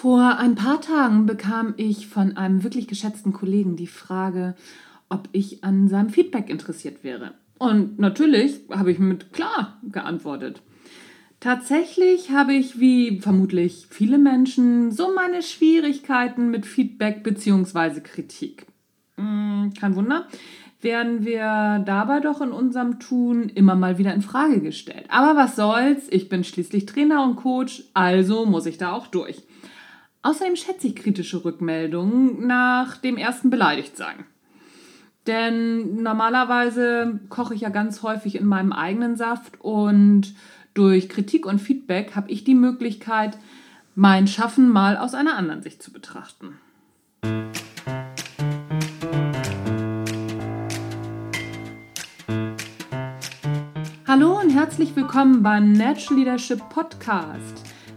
Vor ein paar Tagen bekam ich von einem wirklich geschätzten Kollegen die Frage, ob ich an seinem Feedback interessiert wäre. Und natürlich habe ich mit klar geantwortet. Tatsächlich habe ich, wie vermutlich viele Menschen, so meine Schwierigkeiten mit Feedback bzw. Kritik. Hm, kein Wunder, werden wir dabei doch in unserem Tun immer mal wieder in Frage gestellt. Aber was soll's, ich bin schließlich Trainer und Coach, also muss ich da auch durch. Außerdem schätze ich kritische Rückmeldungen nach dem ersten beleidigt sein. Denn normalerweise koche ich ja ganz häufig in meinem eigenen Saft und durch Kritik und Feedback habe ich die Möglichkeit, mein Schaffen mal aus einer anderen Sicht zu betrachten. Hallo und herzlich willkommen beim Natural Leadership Podcast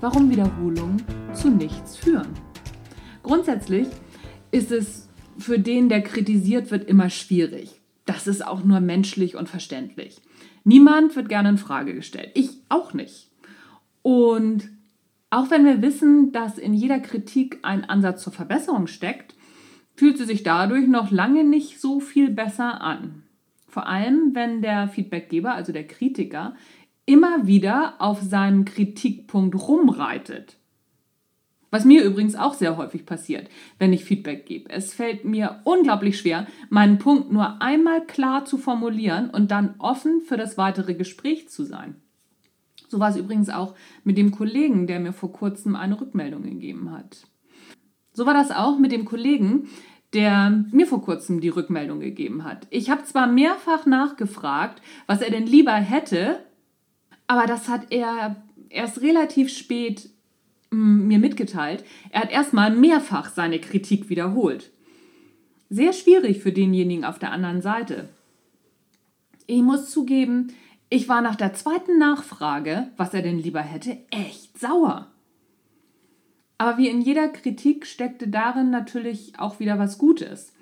Warum Wiederholungen zu nichts führen. Grundsätzlich ist es für den, der kritisiert wird, immer schwierig. Das ist auch nur menschlich und verständlich. Niemand wird gerne in Frage gestellt. Ich auch nicht. Und auch wenn wir wissen, dass in jeder Kritik ein Ansatz zur Verbesserung steckt, fühlt sie sich dadurch noch lange nicht so viel besser an. Vor allem, wenn der Feedbackgeber, also der Kritiker, immer wieder auf seinem Kritikpunkt rumreitet. Was mir übrigens auch sehr häufig passiert, wenn ich Feedback gebe. Es fällt mir unglaublich schwer, meinen Punkt nur einmal klar zu formulieren und dann offen für das weitere Gespräch zu sein. So war es übrigens auch mit dem Kollegen, der mir vor kurzem eine Rückmeldung gegeben hat. So war das auch mit dem Kollegen, der mir vor kurzem die Rückmeldung gegeben hat. Ich habe zwar mehrfach nachgefragt, was er denn lieber hätte, aber das hat er erst relativ spät mm, mir mitgeteilt. Er hat erstmal mehrfach seine Kritik wiederholt. Sehr schwierig für denjenigen auf der anderen Seite. Ich muss zugeben, ich war nach der zweiten Nachfrage, was er denn lieber hätte, echt sauer. Aber wie in jeder Kritik steckte darin natürlich auch wieder was Gutes.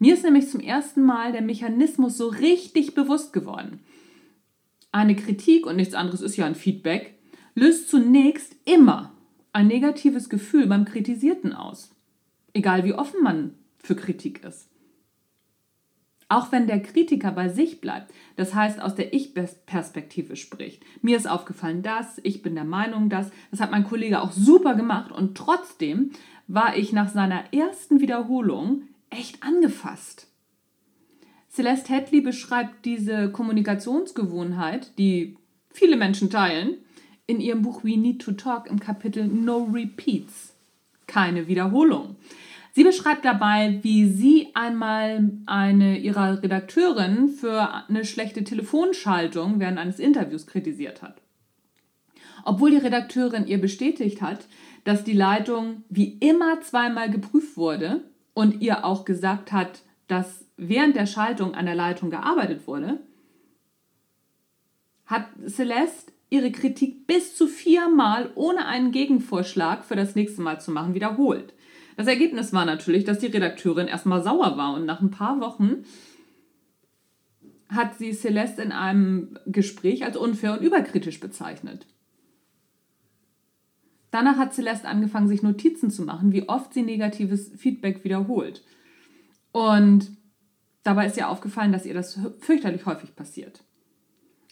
Mir ist nämlich zum ersten Mal der Mechanismus so richtig bewusst geworden. Eine Kritik, und nichts anderes ist ja ein Feedback, löst zunächst immer ein negatives Gefühl beim Kritisierten aus. Egal wie offen man für Kritik ist. Auch wenn der Kritiker bei sich bleibt, das heißt aus der Ich-Perspektive spricht. Mir ist aufgefallen das, ich bin der Meinung das, das hat mein Kollege auch super gemacht und trotzdem war ich nach seiner ersten Wiederholung echt angefasst. Celeste Hadley beschreibt diese Kommunikationsgewohnheit, die viele Menschen teilen, in ihrem Buch We Need to Talk im Kapitel No Repeats. Keine Wiederholung. Sie beschreibt dabei, wie sie einmal eine ihrer Redakteurin für eine schlechte Telefonschaltung während eines Interviews kritisiert hat. Obwohl die Redakteurin ihr bestätigt hat, dass die Leitung wie immer zweimal geprüft wurde und ihr auch gesagt hat, dass während der Schaltung an der Leitung gearbeitet wurde, hat Celeste ihre Kritik bis zu viermal ohne einen Gegenvorschlag für das nächste Mal zu machen wiederholt. Das Ergebnis war natürlich, dass die Redakteurin erstmal sauer war und nach ein paar Wochen hat sie Celeste in einem Gespräch als unfair und überkritisch bezeichnet. Danach hat Celeste angefangen, sich Notizen zu machen, wie oft sie negatives Feedback wiederholt. Und Dabei ist ihr aufgefallen, dass ihr das fürchterlich häufig passiert.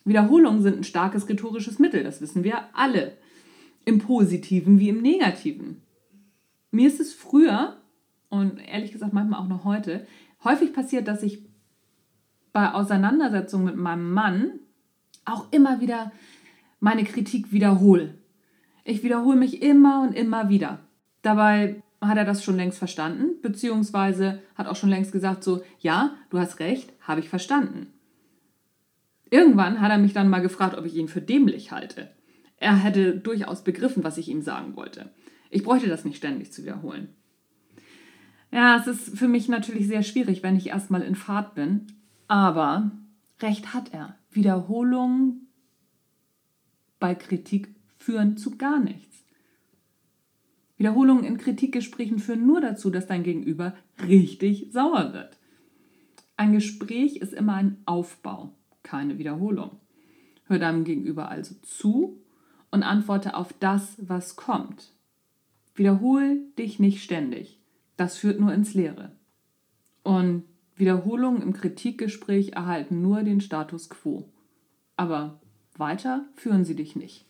Wiederholungen sind ein starkes rhetorisches Mittel, das wissen wir alle. Im positiven wie im negativen. Mir ist es früher und ehrlich gesagt manchmal auch noch heute häufig passiert, dass ich bei Auseinandersetzungen mit meinem Mann auch immer wieder meine Kritik wiederhole. Ich wiederhole mich immer und immer wieder. Dabei hat er das schon längst verstanden, beziehungsweise hat auch schon längst gesagt, so, ja, du hast recht, habe ich verstanden. Irgendwann hat er mich dann mal gefragt, ob ich ihn für dämlich halte. Er hätte durchaus begriffen, was ich ihm sagen wollte. Ich bräuchte das nicht ständig zu wiederholen. Ja, es ist für mich natürlich sehr schwierig, wenn ich erstmal in Fahrt bin, aber recht hat er. Wiederholungen bei Kritik führen zu gar nichts. Wiederholungen in Kritikgesprächen führen nur dazu, dass dein Gegenüber richtig sauer wird. Ein Gespräch ist immer ein Aufbau, keine Wiederholung. Hör deinem Gegenüber also zu und antworte auf das, was kommt. Wiederhol dich nicht ständig. Das führt nur ins Leere. Und Wiederholungen im Kritikgespräch erhalten nur den Status quo. Aber weiter führen sie dich nicht.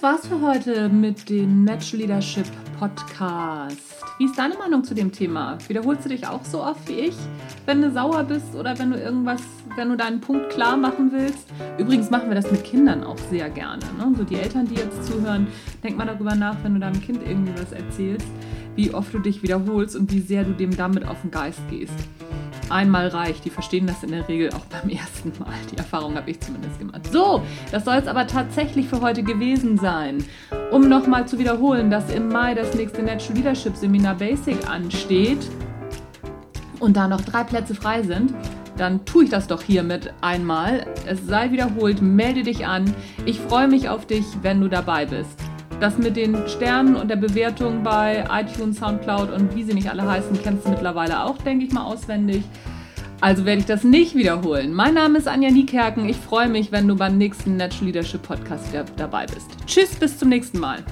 Das war's für heute mit dem Natural Leadership Podcast. Wie ist deine Meinung zu dem Thema? Wiederholst du dich auch so oft wie ich, wenn du sauer bist oder wenn du irgendwas, wenn du deinen Punkt klar machen willst? Übrigens machen wir das mit Kindern auch sehr gerne. Ne? So die Eltern, die jetzt zuhören, denk mal darüber nach, wenn du deinem Kind irgendwie was erzählst, wie oft du dich wiederholst und wie sehr du dem damit auf den Geist gehst einmal reicht. Die verstehen das in der Regel auch beim ersten Mal. Die Erfahrung habe ich zumindest gemacht. So, das soll es aber tatsächlich für heute gewesen sein. Um nochmal zu wiederholen, dass im Mai das nächste Natural Leadership Seminar Basic ansteht und da noch drei Plätze frei sind, dann tue ich das doch hiermit einmal. Es sei wiederholt, melde dich an. Ich freue mich auf dich, wenn du dabei bist. Das mit den Sternen und der Bewertung bei iTunes, Soundcloud und wie sie nicht alle heißen, kennst du mittlerweile auch, denke ich mal, auswendig. Also werde ich das nicht wiederholen. Mein Name ist Anja Niekerken. Ich freue mich, wenn du beim nächsten Natural Leadership Podcast wieder dabei bist. Tschüss, bis zum nächsten Mal.